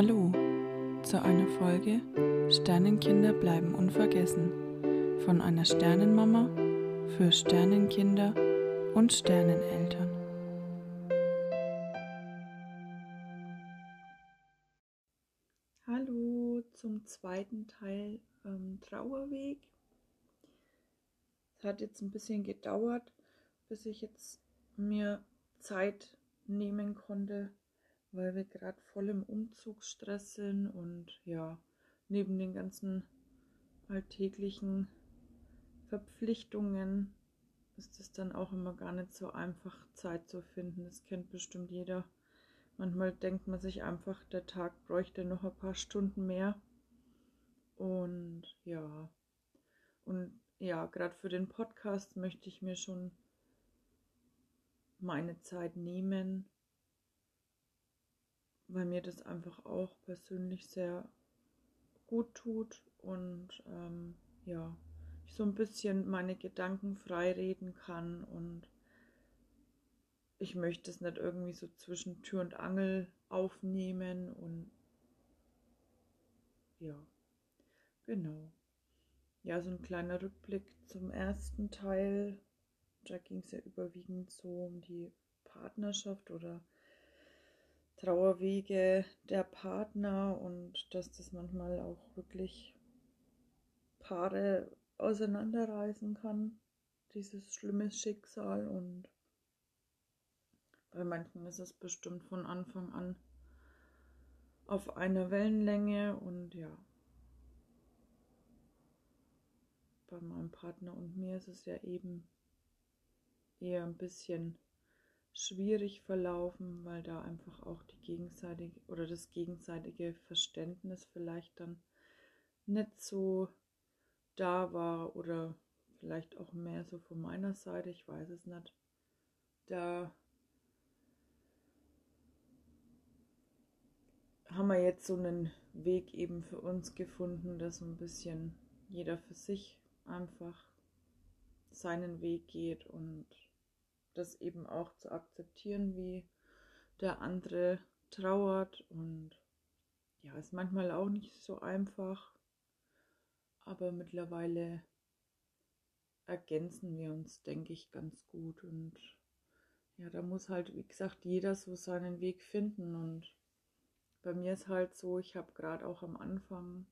Hallo zu einer Folge Sternenkinder bleiben unvergessen von einer Sternenmama für Sternenkinder und Sterneneltern. Hallo zum zweiten Teil ähm, Trauerweg. Es hat jetzt ein bisschen gedauert, bis ich jetzt mir Zeit nehmen konnte, weil wir gerade voll im Umzugsstress sind und ja, neben den ganzen alltäglichen Verpflichtungen ist es dann auch immer gar nicht so einfach, Zeit zu finden. Das kennt bestimmt jeder. Manchmal denkt man sich einfach, der Tag bräuchte noch ein paar Stunden mehr. Und ja, und ja, gerade für den Podcast möchte ich mir schon meine Zeit nehmen, weil mir das einfach auch persönlich sehr gut tut und ähm, ja, ich so ein bisschen meine Gedanken frei reden kann und ich möchte es nicht irgendwie so zwischen Tür und Angel aufnehmen und ja, genau. Ja, so ein kleiner Rückblick zum ersten Teil. Da ging es ja überwiegend so um die Partnerschaft oder Trauerwege der Partner und dass das manchmal auch wirklich Paare auseinanderreißen kann, dieses schlimme Schicksal. Und bei manchen ist es bestimmt von Anfang an auf einer Wellenlänge. Und ja, bei meinem Partner und mir ist es ja eben eher ein bisschen schwierig verlaufen, weil da einfach auch die gegenseitige oder das gegenseitige Verständnis vielleicht dann nicht so da war oder vielleicht auch mehr so von meiner Seite, ich weiß es nicht. Da haben wir jetzt so einen Weg eben für uns gefunden, dass so ein bisschen jeder für sich einfach seinen Weg geht und das eben auch zu akzeptieren, wie der andere trauert. Und ja, ist manchmal auch nicht so einfach, aber mittlerweile ergänzen wir uns, denke ich, ganz gut. Und ja, da muss halt, wie gesagt, jeder so seinen Weg finden. Und bei mir ist halt so, ich habe gerade auch am Anfang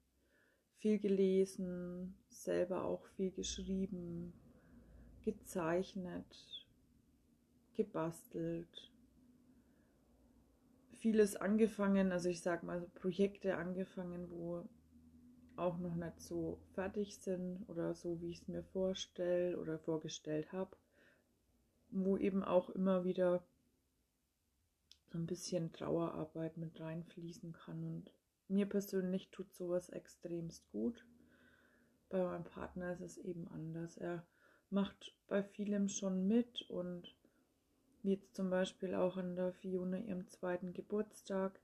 viel gelesen, selber auch viel geschrieben, gezeichnet, gebastelt, vieles angefangen, also ich sag mal Projekte angefangen, wo auch noch nicht so fertig sind oder so, wie ich es mir vorstelle oder vorgestellt habe, wo eben auch immer wieder so ein bisschen Trauerarbeit mit reinfließen kann. Und mir persönlich tut sowas extremst gut. Bei meinem Partner ist es eben anders. Er macht bei vielem schon mit und wie jetzt zum Beispiel auch an der Fiona ihrem zweiten Geburtstag.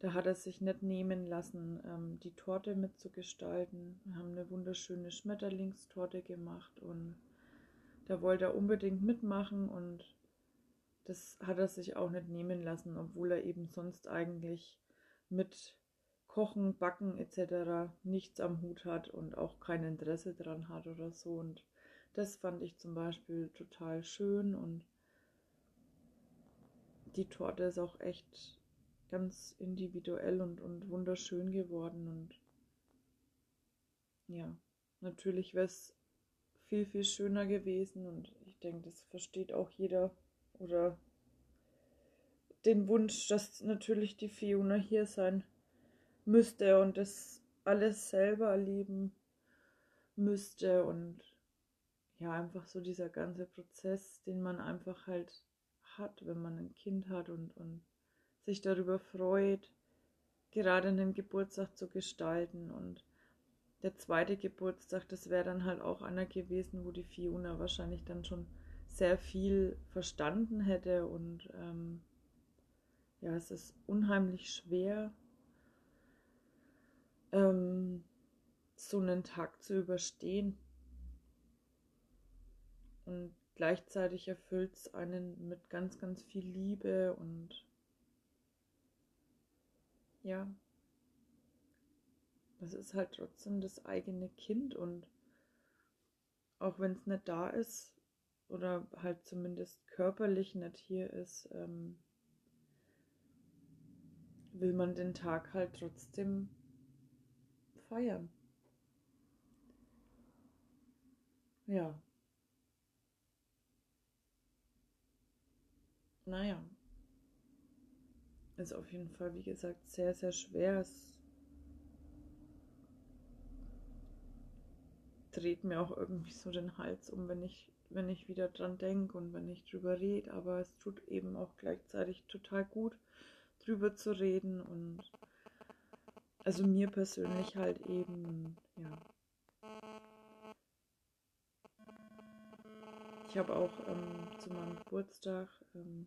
Da hat er sich nicht nehmen lassen, ähm, die Torte mitzugestalten. Wir haben eine wunderschöne Schmetterlingstorte gemacht und da wollte er unbedingt mitmachen und das hat er sich auch nicht nehmen lassen, obwohl er eben sonst eigentlich mit Kochen, Backen etc. nichts am Hut hat und auch kein Interesse dran hat oder so. Und das fand ich zum Beispiel total schön und die Torte ist auch echt ganz individuell und, und wunderschön geworden. Und ja, natürlich wäre es viel, viel schöner gewesen. Und ich denke, das versteht auch jeder oder den Wunsch, dass natürlich die Fiona hier sein müsste und das alles selber erleben müsste und ja, einfach so dieser ganze Prozess, den man einfach halt hat, wenn man ein Kind hat und, und sich darüber freut, gerade einen Geburtstag zu gestalten. Und der zweite Geburtstag, das wäre dann halt auch einer gewesen, wo die Fiona wahrscheinlich dann schon sehr viel verstanden hätte. Und ähm, ja, es ist unheimlich schwer, ähm, so einen Tag zu überstehen. Und gleichzeitig erfüllt es einen mit ganz, ganz viel Liebe und ja, das ist halt trotzdem das eigene Kind und auch wenn es nicht da ist oder halt zumindest körperlich nicht hier ist, ähm, will man den Tag halt trotzdem feiern. Ja. Naja. Ist auf jeden Fall, wie gesagt, sehr, sehr schwer. Es dreht mir auch irgendwie so den Hals um, wenn ich, wenn ich wieder dran denke und wenn ich drüber rede. Aber es tut eben auch gleichzeitig total gut, drüber zu reden und also mir persönlich halt eben, ja. Ich habe auch ähm, zu meinem Geburtstag ähm,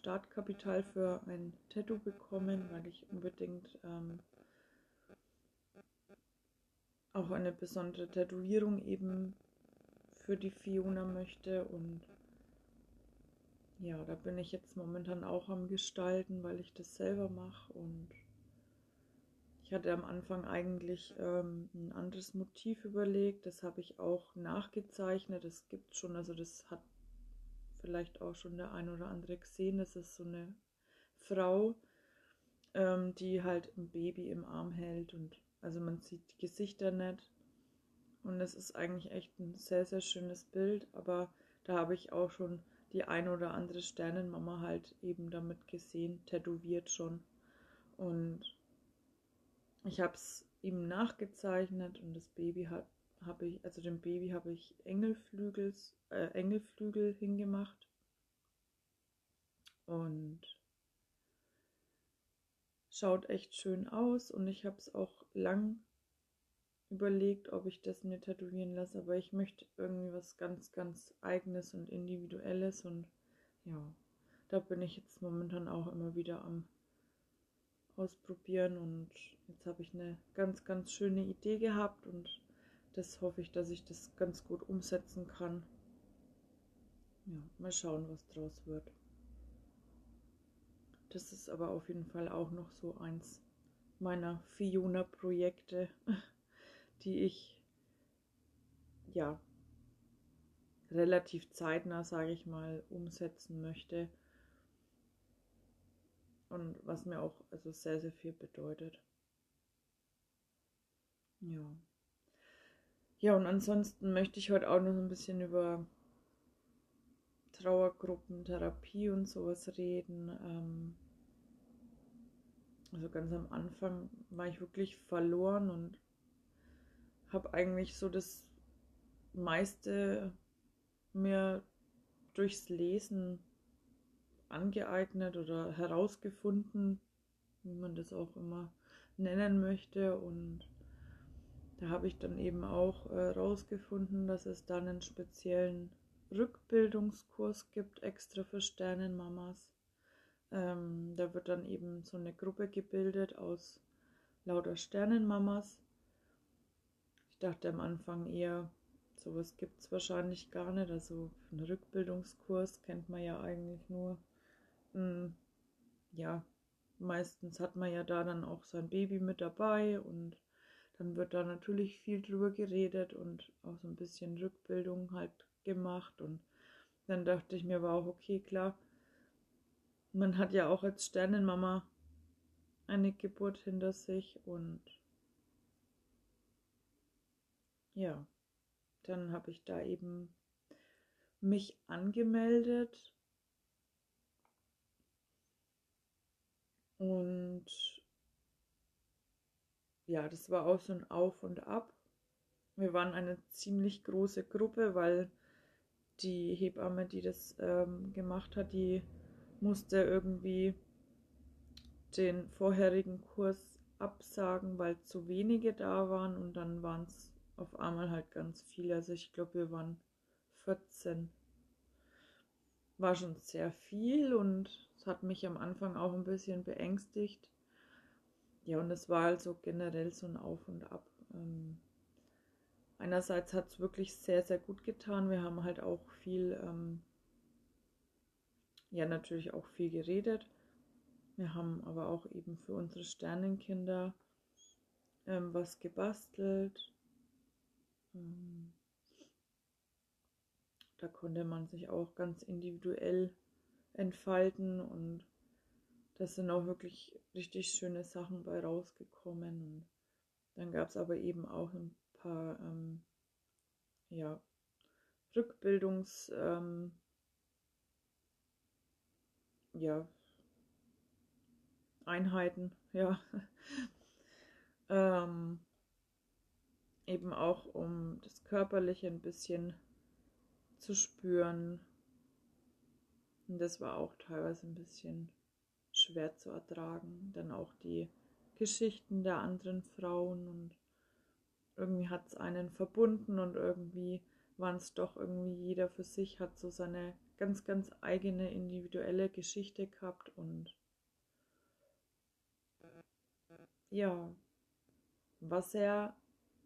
Startkapital für ein Tattoo bekommen, weil ich unbedingt ähm, auch eine besondere Tätowierung eben für die Fiona möchte und ja, da bin ich jetzt momentan auch am Gestalten, weil ich das selber mache und ich hatte am Anfang eigentlich ähm, ein anderes Motiv überlegt, das habe ich auch nachgezeichnet, das gibt schon, also das hat vielleicht auch schon der ein oder andere gesehen, das ist so eine Frau, ähm, die halt ein Baby im Arm hält und also man sieht die Gesichter nicht. Und es ist eigentlich echt ein sehr, sehr schönes Bild, aber da habe ich auch schon die ein oder andere Sternenmama halt eben damit gesehen, tätowiert schon. Und ich habe es ihm nachgezeichnet und das Baby hat habe ich, also dem Baby habe ich Engelflügels, äh, Engelflügel hingemacht. Und schaut echt schön aus. Und ich habe es auch lang überlegt, ob ich das mir tätowieren lasse. Aber ich möchte irgendwie was ganz, ganz eigenes und individuelles. Und ja, da bin ich jetzt momentan auch immer wieder am ausprobieren und jetzt habe ich eine ganz, ganz schöne Idee gehabt und das hoffe ich, dass ich das ganz gut umsetzen kann. Ja, mal schauen, was draus wird. Das ist aber auf jeden Fall auch noch so eins meiner Fiona-Projekte, die ich ja relativ zeitnah, sage ich mal, umsetzen möchte und was mir auch also sehr, sehr viel bedeutet. Ja. Ja, und ansonsten möchte ich heute auch noch ein bisschen über Trauergruppen, Therapie und sowas reden. Ähm, also ganz am Anfang war ich wirklich verloren und habe eigentlich so das meiste mir durchs Lesen angeeignet oder herausgefunden, wie man das auch immer nennen möchte. Und da habe ich dann eben auch herausgefunden, äh, dass es dann einen speziellen Rückbildungskurs gibt, extra für Sternenmamas. Ähm, da wird dann eben so eine Gruppe gebildet aus lauter Sternenmamas. Ich dachte am Anfang eher, sowas gibt es wahrscheinlich gar nicht. Also einen Rückbildungskurs kennt man ja eigentlich nur hm, ja, meistens hat man ja da dann auch sein Baby mit dabei und dann wird da natürlich viel drüber geredet und auch so ein bisschen Rückbildung halt gemacht. Und dann dachte ich mir aber auch, okay, klar, man hat ja auch als Sternenmama eine Geburt hinter sich und ja, dann habe ich da eben mich angemeldet. Und ja, das war auch so ein Auf und Ab. Wir waren eine ziemlich große Gruppe, weil die Hebamme, die das ähm, gemacht hat, die musste irgendwie den vorherigen Kurs absagen, weil zu wenige da waren und dann waren es auf einmal halt ganz viele. Also ich glaube, wir waren 14 war schon sehr viel und es hat mich am Anfang auch ein bisschen beängstigt. Ja, und es war also generell so ein Auf und Ab. Ähm, einerseits hat es wirklich sehr, sehr gut getan. Wir haben halt auch viel, ähm, ja, natürlich auch viel geredet. Wir haben aber auch eben für unsere Sternenkinder ähm, was gebastelt. Ähm, da konnte man sich auch ganz individuell entfalten und das sind auch wirklich richtig schöne Sachen bei rausgekommen. Und dann gab es aber eben auch ein paar ähm, ja, Rückbildungs ähm, ja, Einheiten, ja. ähm, eben auch um das Körperliche ein bisschen zu spüren. Und das war auch teilweise ein bisschen schwer zu ertragen. Dann auch die Geschichten der anderen Frauen und irgendwie hat es einen verbunden und irgendwie waren es doch irgendwie jeder für sich, hat so seine ganz, ganz eigene individuelle Geschichte gehabt und ja, war sehr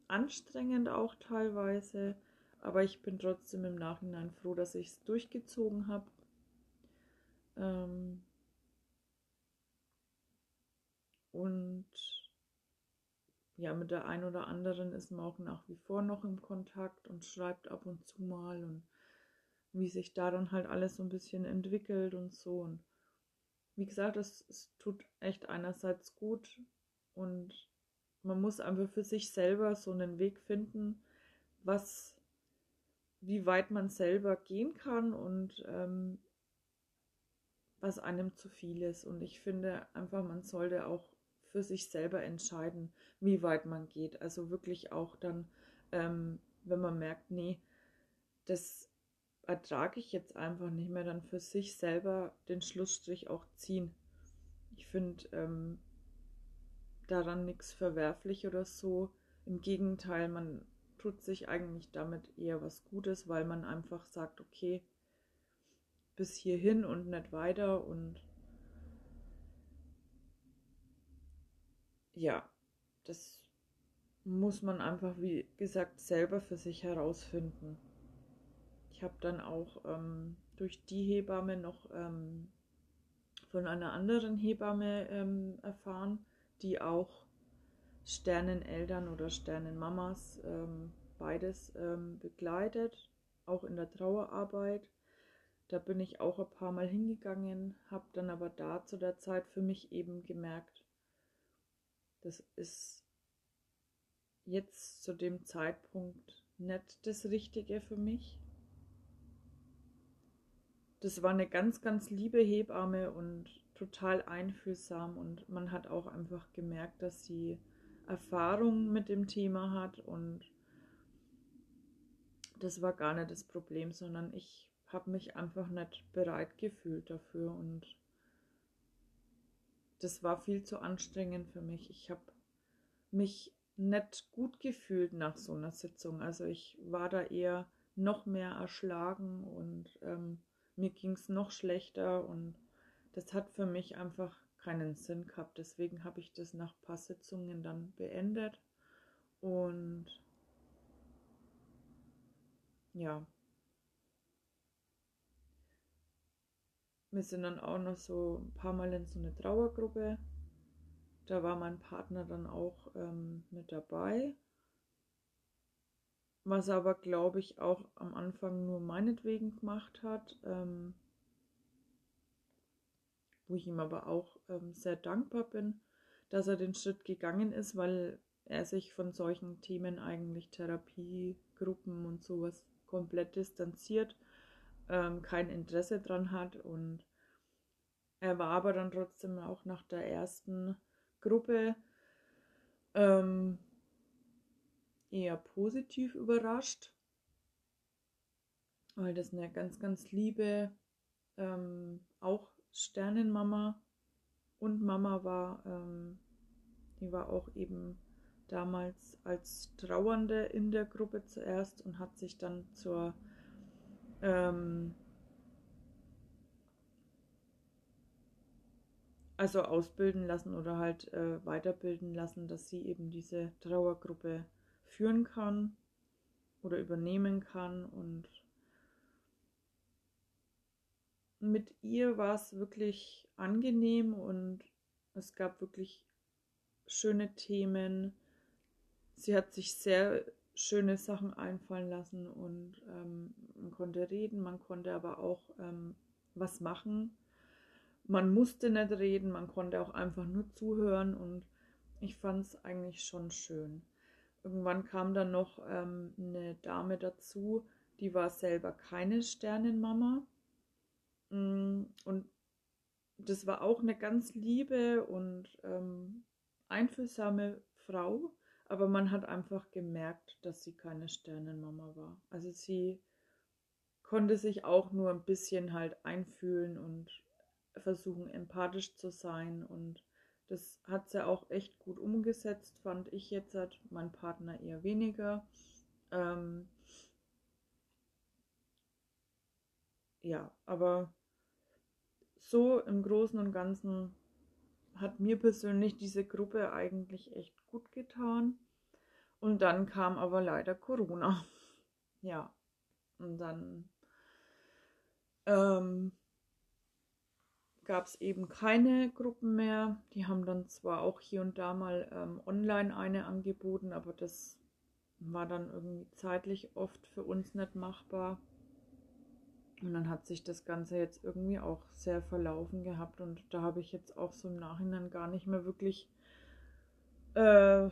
anstrengend auch teilweise, aber ich bin trotzdem im Nachhinein froh, dass ich es durchgezogen habe. Ähm und ja, mit der einen oder anderen ist man auch nach wie vor noch im Kontakt und schreibt ab und zu mal und wie sich da dann halt alles so ein bisschen entwickelt und so. Und wie gesagt, es, es tut echt einerseits gut und man muss einfach für sich selber so einen Weg finden, was, wie weit man selber gehen kann und ähm, was einem zu viel ist. Und ich finde einfach, man sollte auch für sich selber entscheiden, wie weit man geht. Also wirklich auch dann, ähm, wenn man merkt, nee, das ertrage ich jetzt einfach nicht mehr, dann für sich selber den Schlussstrich auch ziehen. Ich finde ähm, daran nichts verwerflich oder so. Im Gegenteil, man tut sich eigentlich damit eher was Gutes, weil man einfach sagt, okay, bis hierhin und nicht weiter und ja, das muss man einfach, wie gesagt, selber für sich herausfinden. Ich habe dann auch ähm, durch die Hebamme noch ähm, von einer anderen Hebamme ähm, erfahren, die auch Sterneneltern oder Sternenmamas ähm, beides ähm, begleitet, auch in der Trauerarbeit. Da bin ich auch ein paar Mal hingegangen, habe dann aber da zu der Zeit für mich eben gemerkt, das ist jetzt zu dem Zeitpunkt nicht das Richtige für mich. Das war eine ganz, ganz liebe Hebamme und total einfühlsam und man hat auch einfach gemerkt, dass sie Erfahrung mit dem Thema hat und das war gar nicht das Problem, sondern ich habe mich einfach nicht bereit gefühlt dafür und das war viel zu anstrengend für mich. Ich habe mich nicht gut gefühlt nach so einer Sitzung. Also ich war da eher noch mehr erschlagen und ähm, mir ging es noch schlechter und das hat für mich einfach keinen Sinn gehabt. Deswegen habe ich das nach ein paar Sitzungen dann beendet und ja, Wir sind dann auch noch so ein paar Mal in so eine Trauergruppe. Da war mein Partner dann auch ähm, mit dabei. Was er aber, glaube ich, auch am Anfang nur meinetwegen gemacht hat. Ähm, wo ich ihm aber auch ähm, sehr dankbar bin, dass er den Schritt gegangen ist, weil er sich von solchen Themen eigentlich Therapiegruppen und sowas komplett distanziert ähm, kein Interesse dran hat. Und er war aber dann trotzdem auch nach der ersten Gruppe ähm, eher positiv überrascht, weil das eine ganz, ganz liebe, ähm, auch Sternenmama und Mama war. Ähm, die war auch eben damals als Trauernde in der Gruppe zuerst und hat sich dann zur ähm, also ausbilden lassen oder halt äh, weiterbilden lassen, dass sie eben diese Trauergruppe führen kann oder übernehmen kann. Und mit ihr war es wirklich angenehm und es gab wirklich schöne Themen. sie hat sich sehr schöne Sachen einfallen lassen und ähm, man konnte reden, man konnte aber auch ähm, was machen. Man musste nicht reden, man konnte auch einfach nur zuhören und ich fand es eigentlich schon schön. Irgendwann kam dann noch ähm, eine Dame dazu, die war selber keine Sternenmama. Mm, und das war auch eine ganz liebe und ähm, einfühlsame Frau, aber man hat einfach gemerkt, dass sie keine Sternenmama war. Also sie konnte sich auch nur ein bisschen halt einfühlen und versuchen empathisch zu sein und das hat sie auch echt gut umgesetzt, fand ich jetzt, hat mein Partner eher weniger. Ähm ja, aber so im Großen und Ganzen hat mir persönlich diese Gruppe eigentlich echt gut getan. Und dann kam aber leider Corona. Ja, und dann ähm, gab es eben keine Gruppen mehr. Die haben dann zwar auch hier und da mal ähm, online eine angeboten, aber das war dann irgendwie zeitlich oft für uns nicht machbar. Und dann hat sich das Ganze jetzt irgendwie auch sehr verlaufen gehabt und da habe ich jetzt auch so im Nachhinein gar nicht mehr wirklich äh,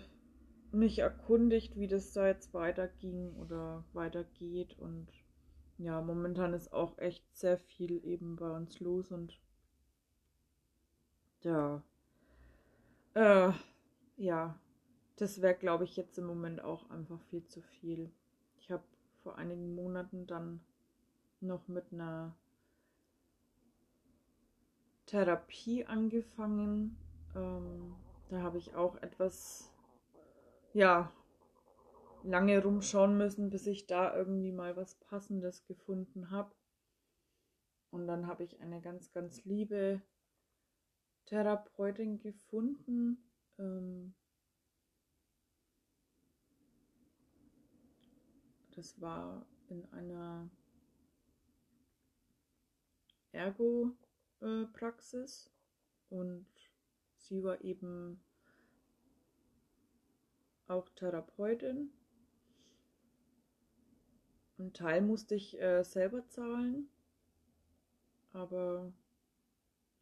mich erkundigt, wie das da jetzt weiterging oder weitergeht und ja, momentan ist auch echt sehr viel eben bei uns los und ja. Äh, ja, das wäre, glaube ich, jetzt im Moment auch einfach viel zu viel. Ich habe vor einigen Monaten dann noch mit einer Therapie angefangen. Ähm, da habe ich auch etwas, ja, lange rumschauen müssen, bis ich da irgendwie mal was Passendes gefunden habe. Und dann habe ich eine ganz, ganz liebe Therapeutin gefunden. Ähm, das war in einer Ergo-Praxis und sie war eben auch Therapeutin. Ein Teil musste ich äh, selber zahlen, aber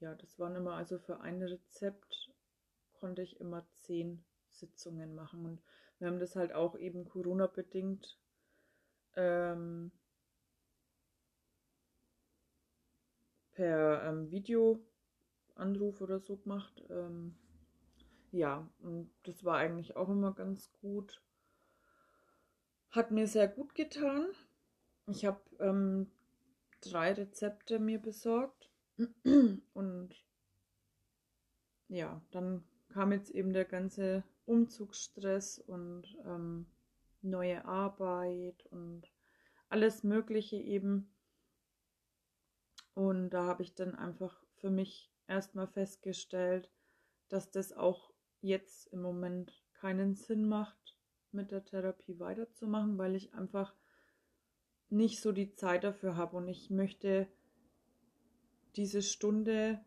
ja, das waren immer also für ein Rezept konnte ich immer zehn Sitzungen machen. Und wir haben das halt auch eben Corona-bedingt ähm, per ähm, Videoanruf oder so gemacht. Ähm, ja, und das war eigentlich auch immer ganz gut. Hat mir sehr gut getan. Ich habe ähm, drei Rezepte mir besorgt und ja, dann kam jetzt eben der ganze Umzugsstress und ähm, neue Arbeit und alles Mögliche eben. Und da habe ich dann einfach für mich erstmal festgestellt, dass das auch jetzt im Moment keinen Sinn macht, mit der Therapie weiterzumachen, weil ich einfach nicht so die Zeit dafür habe. Und ich möchte diese Stunde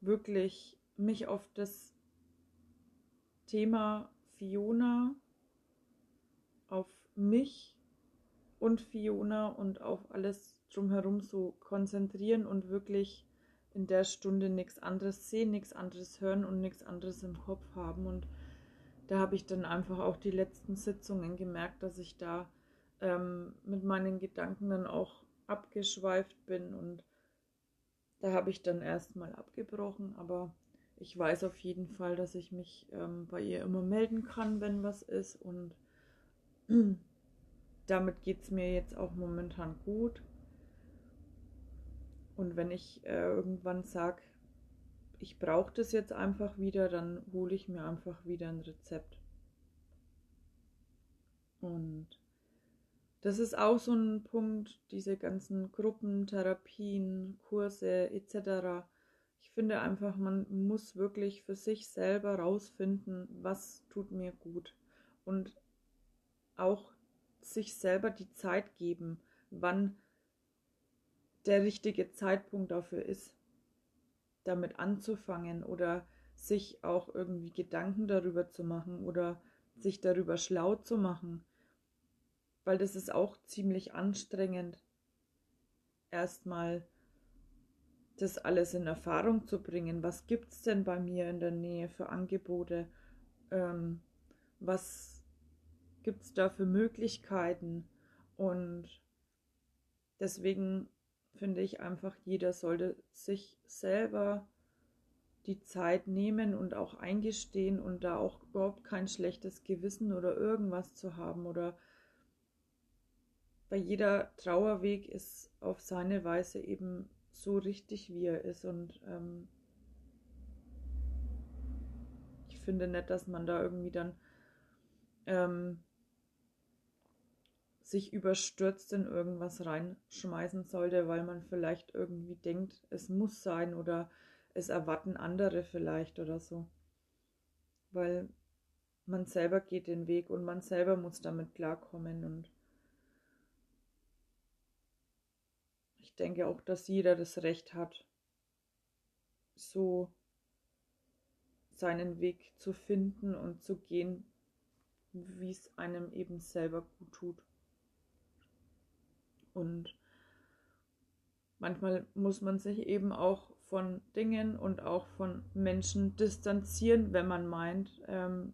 wirklich mich auf das Thema Fiona, auf mich und Fiona und auf alles drumherum so konzentrieren und wirklich in der Stunde nichts anderes sehen, nichts anderes hören und nichts anderes im Kopf haben. Und da habe ich dann einfach auch die letzten Sitzungen gemerkt, dass ich da ähm, mit meinen Gedanken dann auch abgeschweift bin und da habe ich dann erstmal abgebrochen, aber ich weiß auf jeden Fall, dass ich mich ähm, bei ihr immer melden kann, wenn was ist. Und damit geht es mir jetzt auch momentan gut. Und wenn ich äh, irgendwann sage, ich brauche das jetzt einfach wieder, dann hole ich mir einfach wieder ein Rezept. Und das ist auch so ein Punkt, diese ganzen Gruppen, Therapien, Kurse etc. Ich finde einfach, man muss wirklich für sich selber rausfinden, was tut mir gut. Und auch sich selber die Zeit geben, wann der richtige Zeitpunkt dafür ist, damit anzufangen oder sich auch irgendwie Gedanken darüber zu machen oder sich darüber schlau zu machen, weil das ist auch ziemlich anstrengend, erstmal das alles in Erfahrung zu bringen. Was gibt es denn bei mir in der Nähe für Angebote? Ähm, was gibt es da für Möglichkeiten? Und deswegen finde ich einfach, jeder sollte sich selber die Zeit nehmen und auch eingestehen und da auch überhaupt kein schlechtes Gewissen oder irgendwas zu haben oder bei jeder Trauerweg ist auf seine Weise eben so richtig, wie er ist und ähm, ich finde nicht, dass man da irgendwie dann ähm, sich überstürzt in irgendwas reinschmeißen sollte, weil man vielleicht irgendwie denkt, es muss sein oder es erwarten andere vielleicht oder so. Weil man selber geht den Weg und man selber muss damit klarkommen und ich denke auch, dass jeder das Recht hat, so seinen Weg zu finden und zu gehen, wie es einem eben selber gut tut. Und manchmal muss man sich eben auch von Dingen und auch von Menschen distanzieren, wenn man meint, ähm,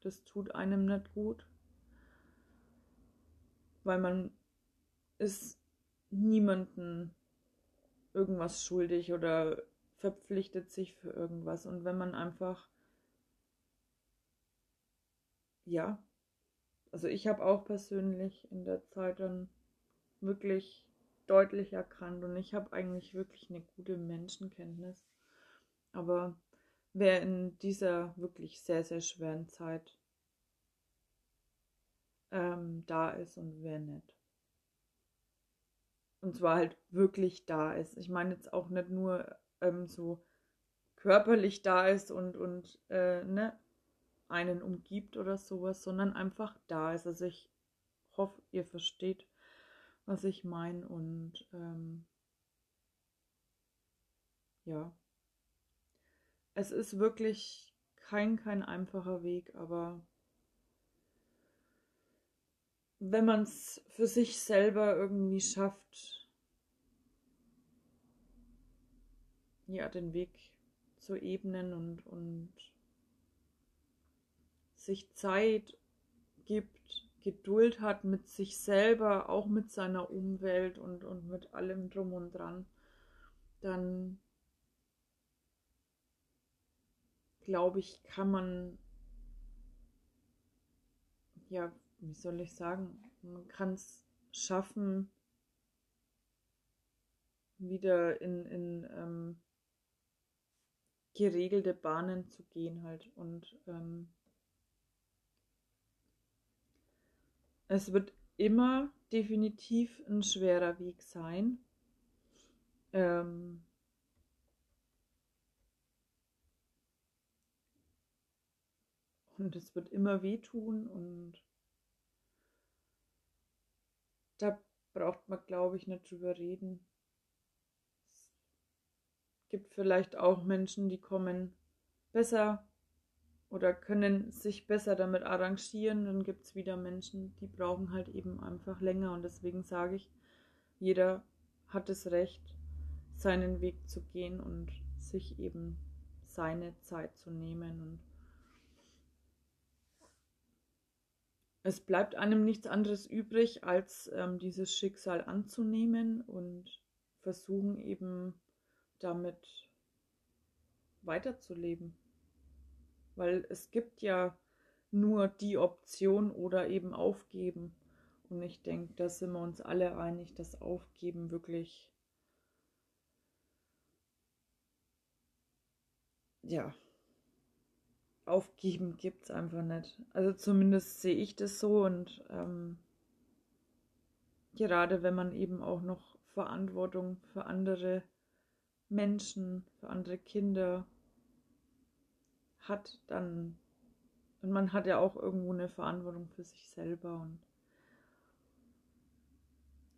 das tut einem nicht gut. Weil man ist niemanden irgendwas schuldig oder verpflichtet sich für irgendwas. Und wenn man einfach, ja, also ich habe auch persönlich in der Zeit dann wirklich deutlich erkannt und ich habe eigentlich wirklich eine gute Menschenkenntnis. Aber wer in dieser wirklich sehr, sehr schweren Zeit ähm, da ist und wer nicht. Und zwar halt wirklich da ist. Ich meine jetzt auch nicht nur ähm, so körperlich da ist und, und äh, ne, einen umgibt oder sowas, sondern einfach da ist. Also ich hoffe, ihr versteht, was ich meine. Und ähm, ja, es ist wirklich kein, kein einfacher Weg, aber wenn man es für sich selber irgendwie schafft, ja, den Weg zu ebnen und, und sich Zeit gibt, Geduld hat mit sich selber, auch mit seiner Umwelt und, und mit allem drum und dran, dann glaube ich, kann man, ja, wie soll ich sagen, man kann es schaffen, wieder in, in ähm, geregelte Bahnen zu gehen halt und ähm, Es wird immer definitiv ein schwerer Weg sein. Ähm, und es wird immer wehtun und da braucht man, glaube ich, nicht drüber reden. Es gibt vielleicht auch Menschen, die kommen besser oder können sich besser damit arrangieren. Dann gibt es wieder Menschen, die brauchen halt eben einfach länger. Und deswegen sage ich, jeder hat das Recht, seinen Weg zu gehen und sich eben seine Zeit zu nehmen. Und es bleibt einem nichts anderes übrig, als ähm, dieses Schicksal anzunehmen und versuchen eben damit weiterzuleben. Weil es gibt ja nur die Option oder eben aufgeben. Und ich denke, da sind wir uns alle einig, dass Aufgeben wirklich, ja, Aufgeben gibt es einfach nicht. Also zumindest sehe ich das so und ähm, gerade wenn man eben auch noch Verantwortung für andere Menschen, für andere Kinder hat, dann. Und man hat ja auch irgendwo eine Verantwortung für sich selber und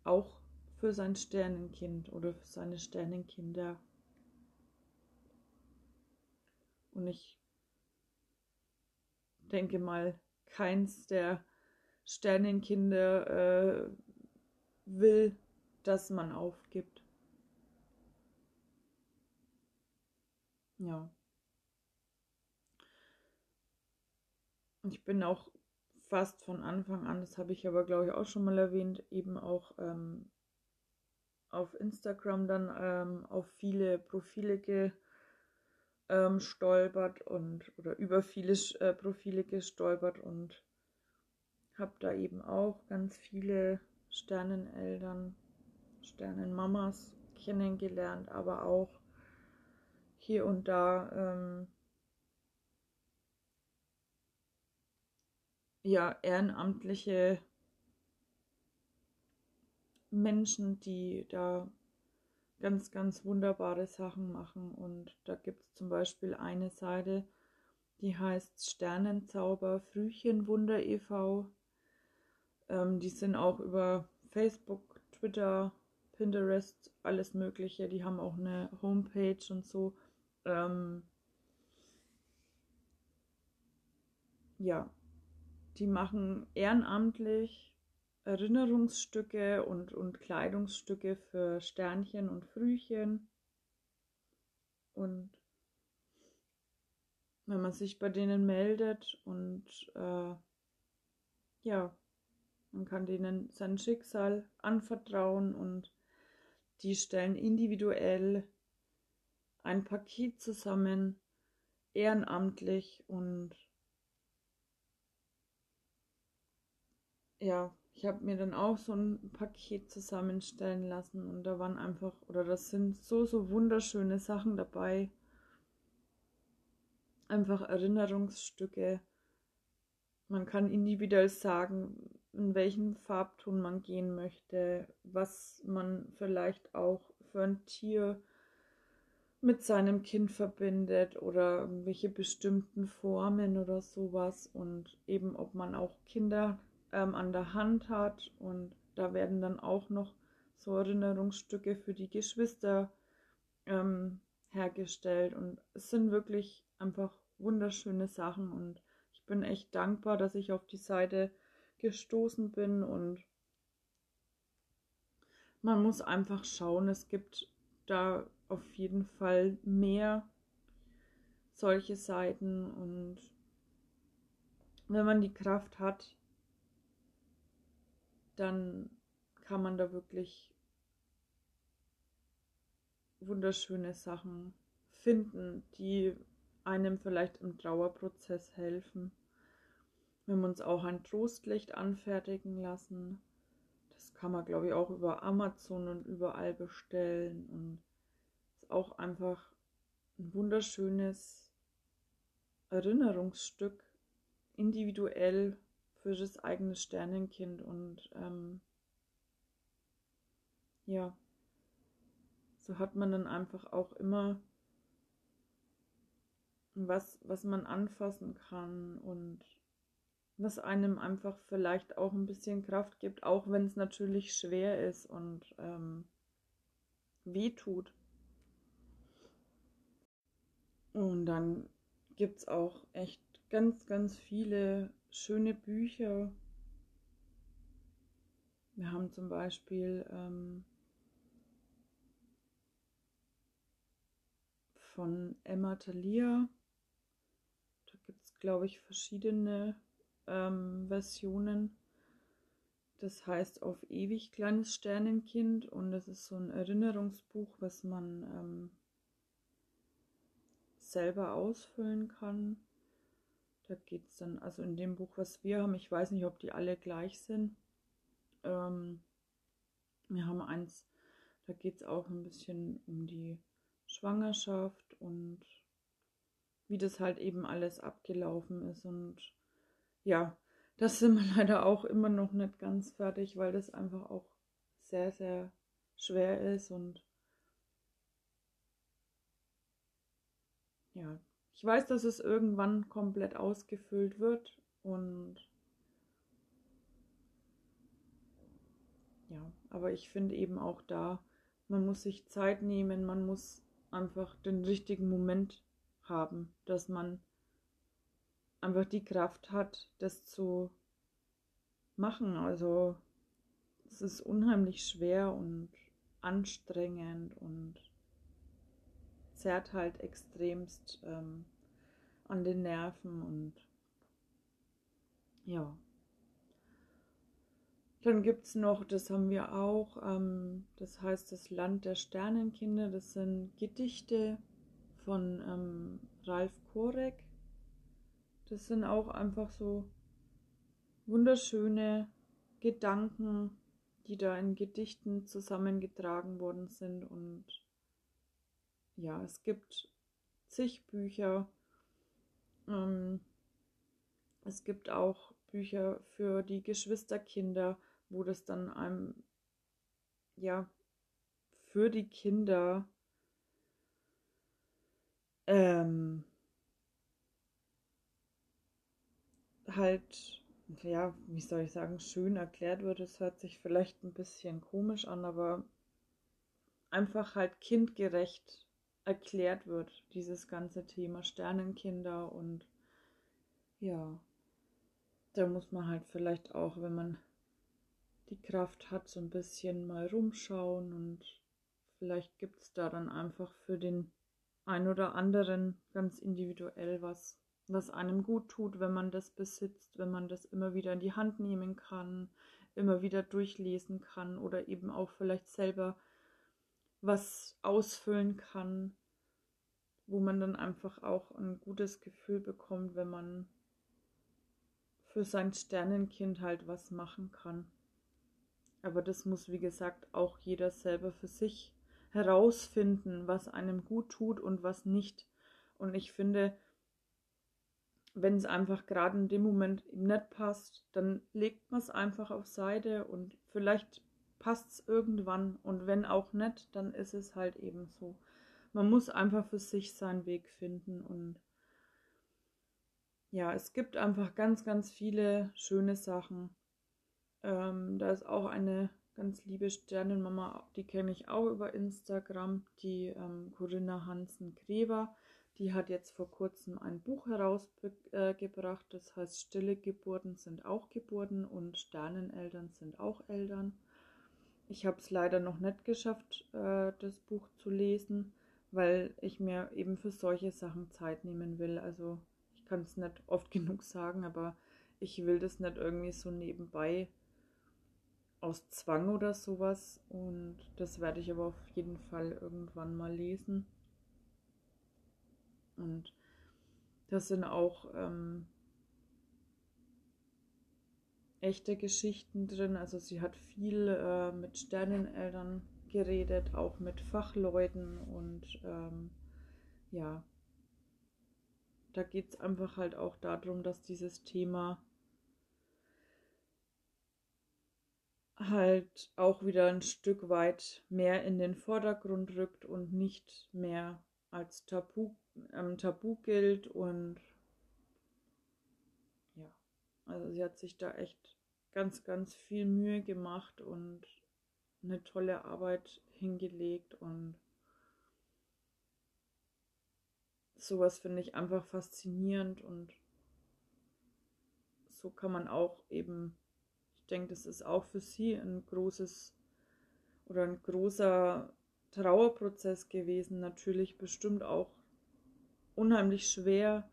auch für sein Sternenkind oder für seine Sternenkinder. Und ich denke mal, keins der Sternenkinder äh, will, dass man aufgibt. Ja. Ich bin auch fast von Anfang an, das habe ich aber glaube ich auch schon mal erwähnt, eben auch ähm, auf Instagram dann ähm, auf viele Profile gestolpert ähm, und oder über viele äh, Profile gestolpert und habe da eben auch ganz viele Sterneneltern, Sternenmamas kennengelernt, aber auch hier und da ähm, ja ehrenamtliche Menschen, die da ganz, ganz wunderbare Sachen machen. Und da gibt es zum Beispiel eine Seite, die heißt Sternenzauber Frühchenwunder e.V. Ähm, die sind auch über Facebook, Twitter, Pinterest, alles Mögliche. Die haben auch eine Homepage und so. Ähm, ja, die machen ehrenamtlich Erinnerungsstücke und, und Kleidungsstücke für Sternchen und Frühchen. Und wenn man sich bei denen meldet und äh, ja, man kann denen sein Schicksal anvertrauen und die stellen individuell ein Paket zusammen, ehrenamtlich und ja, ich habe mir dann auch so ein Paket zusammenstellen lassen und da waren einfach, oder das sind so, so wunderschöne Sachen dabei. Einfach Erinnerungsstücke. Man kann individuell sagen, in welchen Farbton man gehen möchte, was man vielleicht auch für ein Tier mit seinem Kind verbindet oder irgendwelche bestimmten Formen oder sowas und eben ob man auch Kinder ähm, an der Hand hat. Und da werden dann auch noch so Erinnerungsstücke für die Geschwister ähm, hergestellt. Und es sind wirklich einfach wunderschöne Sachen. Und ich bin echt dankbar, dass ich auf die Seite gestoßen bin. Und man muss einfach schauen, es gibt da auf jeden Fall mehr solche Seiten. Und wenn man die Kraft hat, dann kann man da wirklich wunderschöne Sachen finden, die einem vielleicht im Trauerprozess helfen. Wir haben uns auch ein Trostlicht anfertigen lassen. Das kann man, glaube ich, auch über Amazon und überall bestellen. Und ist auch einfach ein wunderschönes Erinnerungsstück, individuell für das eigene Sternenkind und ähm, ja, so hat man dann einfach auch immer was, was man anfassen kann und was einem einfach vielleicht auch ein bisschen Kraft gibt, auch wenn es natürlich schwer ist und ähm, weh tut. Und dann gibt es auch echt ganz, ganz viele schöne Bücher. Wir haben zum Beispiel ähm, von Emma Thalia, da gibt es, glaube ich, verschiedene ähm, Versionen. Das heißt auf ewig kleines Sternenkind und das ist so ein Erinnerungsbuch, was man ähm, selber ausfüllen kann. Da geht es dann, also in dem Buch, was wir haben, ich weiß nicht, ob die alle gleich sind. Ähm, wir haben eins, da geht es auch ein bisschen um die Schwangerschaft und wie das halt eben alles abgelaufen ist. Und ja, das sind wir leider auch immer noch nicht ganz fertig, weil das einfach auch sehr, sehr schwer ist und ja, ich weiß, dass es irgendwann komplett ausgefüllt wird und ja, aber ich finde eben auch da, man muss sich Zeit nehmen, man muss einfach den richtigen Moment haben, dass man einfach die Kraft hat, das zu machen. Also es ist unheimlich schwer und anstrengend und zerrt halt extremst ähm, an den Nerven und ja. Dann gibt es noch, das haben wir auch, ähm, das heißt das Land der Sternenkinder. Das sind Gedichte von ähm, Ralf Korek. Das sind auch einfach so wunderschöne Gedanken, die da in Gedichten zusammengetragen worden sind. Und ja, es gibt zig Bücher. Ähm, es gibt auch Bücher für die Geschwisterkinder, wo das dann einem, ja, für die Kinder ähm, halt ja, wie soll ich sagen, schön erklärt wird. Es hört sich vielleicht ein bisschen komisch an, aber einfach halt kindgerecht erklärt wird, dieses ganze Thema Sternenkinder und ja, da muss man halt vielleicht auch, wenn man die Kraft hat, so ein bisschen mal rumschauen und vielleicht gibt es da dann einfach für den ein oder anderen ganz individuell was was einem gut tut, wenn man das besitzt, wenn man das immer wieder in die Hand nehmen kann, immer wieder durchlesen kann oder eben auch vielleicht selber was ausfüllen kann, wo man dann einfach auch ein gutes Gefühl bekommt, wenn man für sein Sternenkind halt was machen kann. Aber das muss, wie gesagt, auch jeder selber für sich herausfinden, was einem gut tut und was nicht. Und ich finde, wenn es einfach gerade in dem Moment ihm nicht passt, dann legt man es einfach auf Seite und vielleicht passt es irgendwann und wenn auch nicht, dann ist es halt eben so. Man muss einfach für sich seinen Weg finden und ja, es gibt einfach ganz, ganz viele schöne Sachen. Ähm, da ist auch eine ganz liebe Sternenmama, die kenne ich auch über Instagram, die ähm, Corinna Hansen-Grever die hat jetzt vor kurzem ein Buch herausgebracht, das heißt Stille Geburten sind auch Geburten und Sterneneltern sind auch Eltern. Ich habe es leider noch nicht geschafft, äh, das Buch zu lesen, weil ich mir eben für solche Sachen Zeit nehmen will. Also ich kann es nicht oft genug sagen, aber ich will das nicht irgendwie so nebenbei aus Zwang oder sowas. Und das werde ich aber auf jeden Fall irgendwann mal lesen. Und das sind auch ähm, echte Geschichten drin. Also sie hat viel äh, mit Sterneneltern geredet, auch mit Fachleuten und ähm, ja, da geht es einfach halt auch darum, dass dieses Thema halt auch wieder ein Stück weit mehr in den Vordergrund rückt und nicht mehr als Tabu ähm, Tabu gilt und ja, also sie hat sich da echt ganz, ganz viel Mühe gemacht und eine tolle Arbeit hingelegt und sowas finde ich einfach faszinierend und so kann man auch eben, ich denke, das ist auch für sie ein großes oder ein großer Trauerprozess gewesen, natürlich bestimmt auch unheimlich schwer,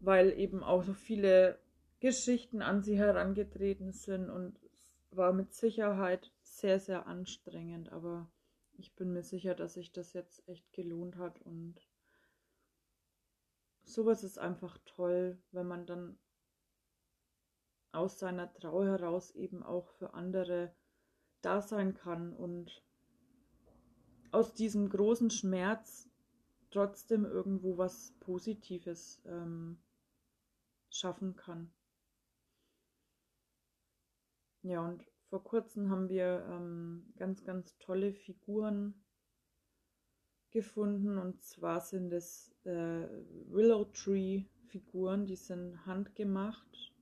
weil eben auch so viele Geschichten an sie herangetreten sind und es war mit Sicherheit sehr, sehr anstrengend, aber ich bin mir sicher, dass sich das jetzt echt gelohnt hat und sowas ist einfach toll, wenn man dann aus seiner Trauer heraus eben auch für andere da sein kann und aus diesem großen Schmerz trotzdem irgendwo was Positives ähm, schaffen kann. Ja, und vor kurzem haben wir ähm, ganz, ganz tolle Figuren gefunden. Und zwar sind es äh, Willow Tree Figuren, die sind handgemacht.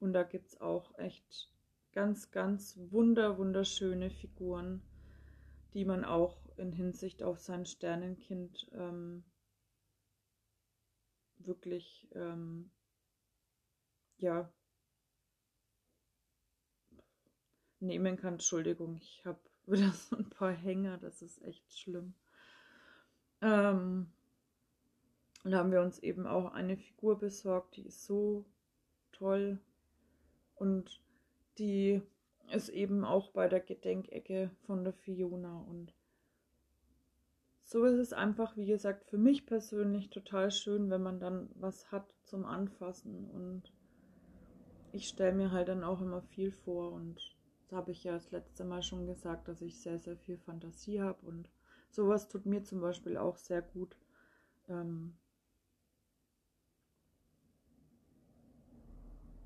Und da gibt es auch echt ganz, ganz wunder, wunderschöne Figuren, die man auch in Hinsicht auf sein Sternenkind ähm, wirklich, ähm, ja, nehmen kann. Entschuldigung, ich habe wieder so ein paar Hänger, das ist echt schlimm. Ähm, da haben wir uns eben auch eine Figur besorgt, die ist so toll und die ist eben auch bei der Gedenkecke von der Fiona und so ist es einfach, wie gesagt, für mich persönlich total schön, wenn man dann was hat zum Anfassen und ich stelle mir halt dann auch immer viel vor und das habe ich ja das letzte Mal schon gesagt, dass ich sehr, sehr viel Fantasie habe und sowas tut mir zum Beispiel auch sehr gut. Ähm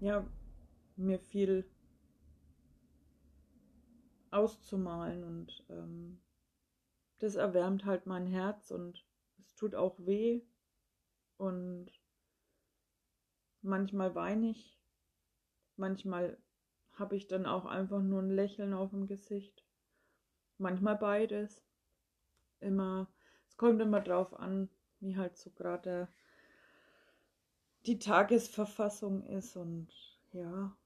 ja, mir viel auszumalen und ähm, das erwärmt halt mein Herz und es tut auch weh und manchmal weine ich, manchmal habe ich dann auch einfach nur ein Lächeln auf dem Gesicht, manchmal beides, immer, es kommt immer drauf an, wie halt so gerade die Tagesverfassung ist und ja,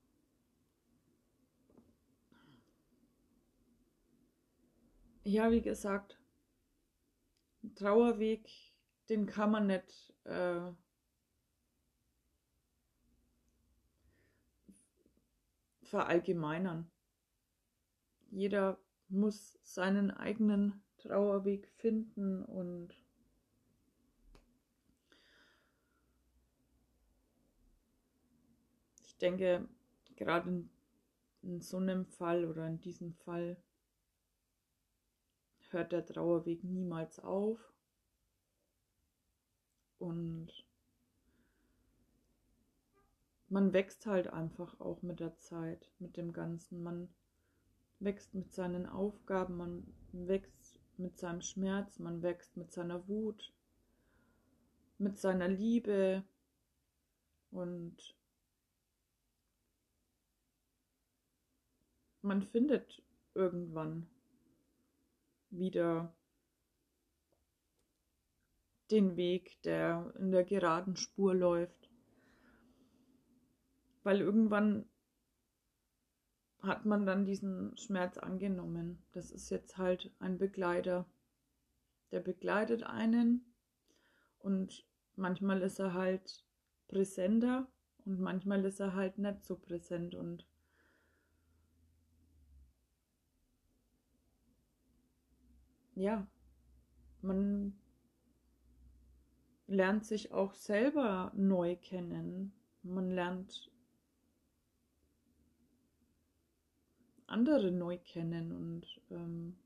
ja, wie gesagt, Trauerweg, den kann man nicht äh, verallgemeinern. Jeder muss seinen eigenen Trauerweg finden und ich denke, gerade in, in so einem Fall oder in diesem Fall hört der Trauerweg niemals auf. Und man wächst halt einfach auch mit der Zeit, mit dem Ganzen. Man wächst mit seinen Aufgaben, man wächst mit seinem Schmerz, man wächst mit seiner Wut, mit seiner Liebe und man findet irgendwann wieder den Weg, der in der geraden Spur läuft. Weil irgendwann hat man dann diesen Schmerz angenommen. Das ist jetzt halt ein Begleiter. Der begleitet einen und manchmal ist er halt präsenter und manchmal ist er halt nicht so präsent und ja, man lernt sich auch selber neu kennen. Man lernt andere neu kennen und ähm,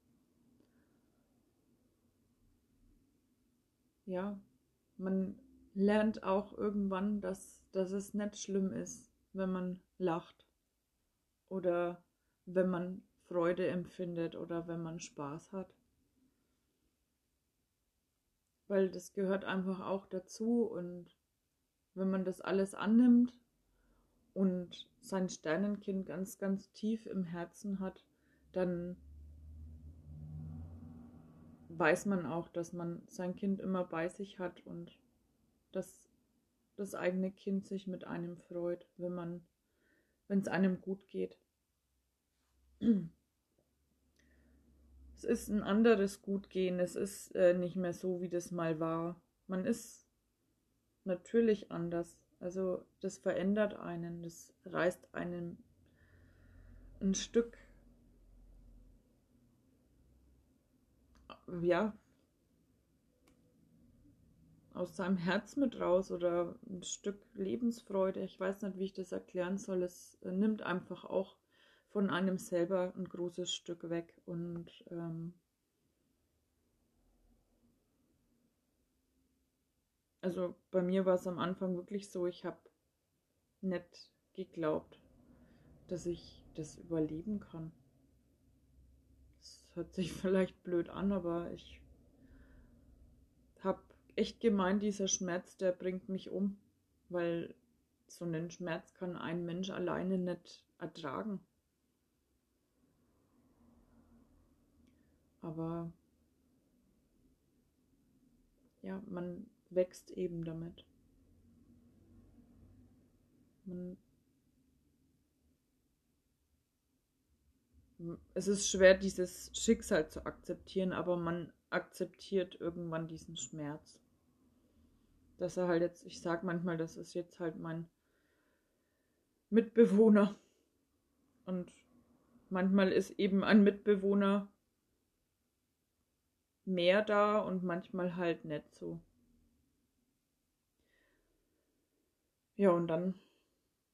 ja, man lernt auch irgendwann, dass, dass es nicht schlimm ist, wenn man lacht oder wenn man Freude empfindet oder wenn man Spaß hat. Weil das gehört einfach auch dazu und wenn man das alles annimmt und sein Sternenkind ganz, ganz tief im Herzen hat, dann weiß man auch, dass man sein Kind immer bei sich hat und dass das eigene Kind sich mit einem freut, wenn man, wenn es einem gut geht. es ist ein anderes Gutgehen. Es ist äh, nicht mehr so, wie das mal war. Man ist natürlich anders. Also das verändert einen, das reißt einen ein Stück, ja, aus seinem Herz mit raus oder ein Stück Lebensfreude. Ich weiß nicht, wie ich das erklären soll. Es nimmt einfach auch von einem selber ein großes Stück weg. Und ähm, also bei mir war es am Anfang wirklich so, ich habe nicht geglaubt, dass ich das überleben kann. Das hört sich vielleicht blöd an, aber ich habe echt gemeint, dieser Schmerz, der bringt mich um, weil so einen Schmerz kann ein Mensch alleine nicht ertragen. Aber ja, man wächst eben damit. Man es ist schwer, dieses Schicksal zu akzeptieren, aber man akzeptiert irgendwann diesen Schmerz. Dass er halt jetzt, ich sag manchmal, das ist jetzt halt mein Mitbewohner. Und manchmal ist eben ein Mitbewohner mehr da und manchmal halt nicht so. Ja, und dann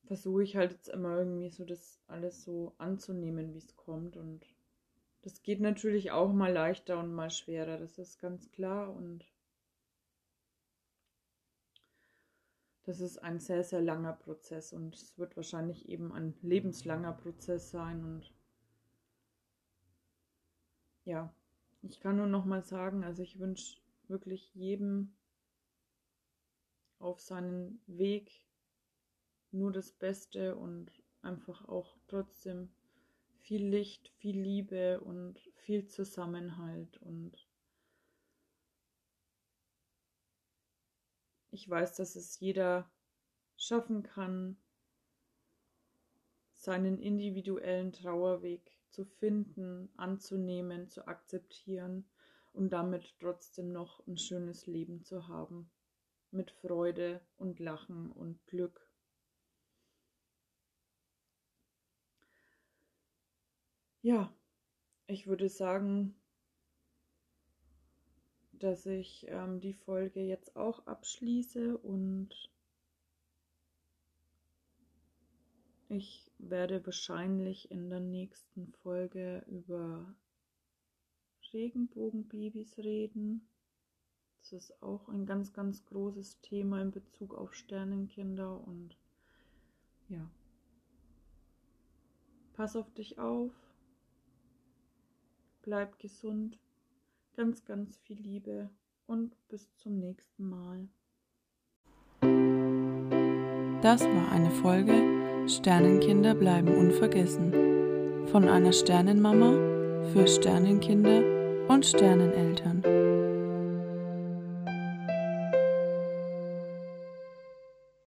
versuche ich halt jetzt immer irgendwie so das alles so anzunehmen, wie es kommt. Und das geht natürlich auch mal leichter und mal schwerer, das ist ganz klar. Und das ist ein sehr, sehr langer Prozess und es wird wahrscheinlich eben ein lebenslanger Prozess sein. Und ja, ich kann nur noch mal sagen, also ich wünsche wirklich jedem auf seinen Weg nur das Beste und einfach auch trotzdem viel Licht, viel Liebe und viel Zusammenhalt und ich weiß, dass es jeder schaffen kann, seinen individuellen Trauerweg zu finden, anzunehmen, zu akzeptieren und damit trotzdem noch ein schönes Leben zu haben, mit Freude und Lachen und Glück. Ja, ich würde sagen, dass ich ähm, die Folge jetzt auch abschließe und ich werde wahrscheinlich in der nächsten Folge über Regenbogenbabys reden. Das ist auch ein ganz, ganz großes Thema in Bezug auf Sternenkinder und ja. Pass auf dich auf bleib gesund, ganz, ganz viel Liebe und bis zum nächsten Mal. Das war eine Folge Sternenkinder bleiben unvergessen von einer Sternenmama für Sternenkinder und Sterneneltern.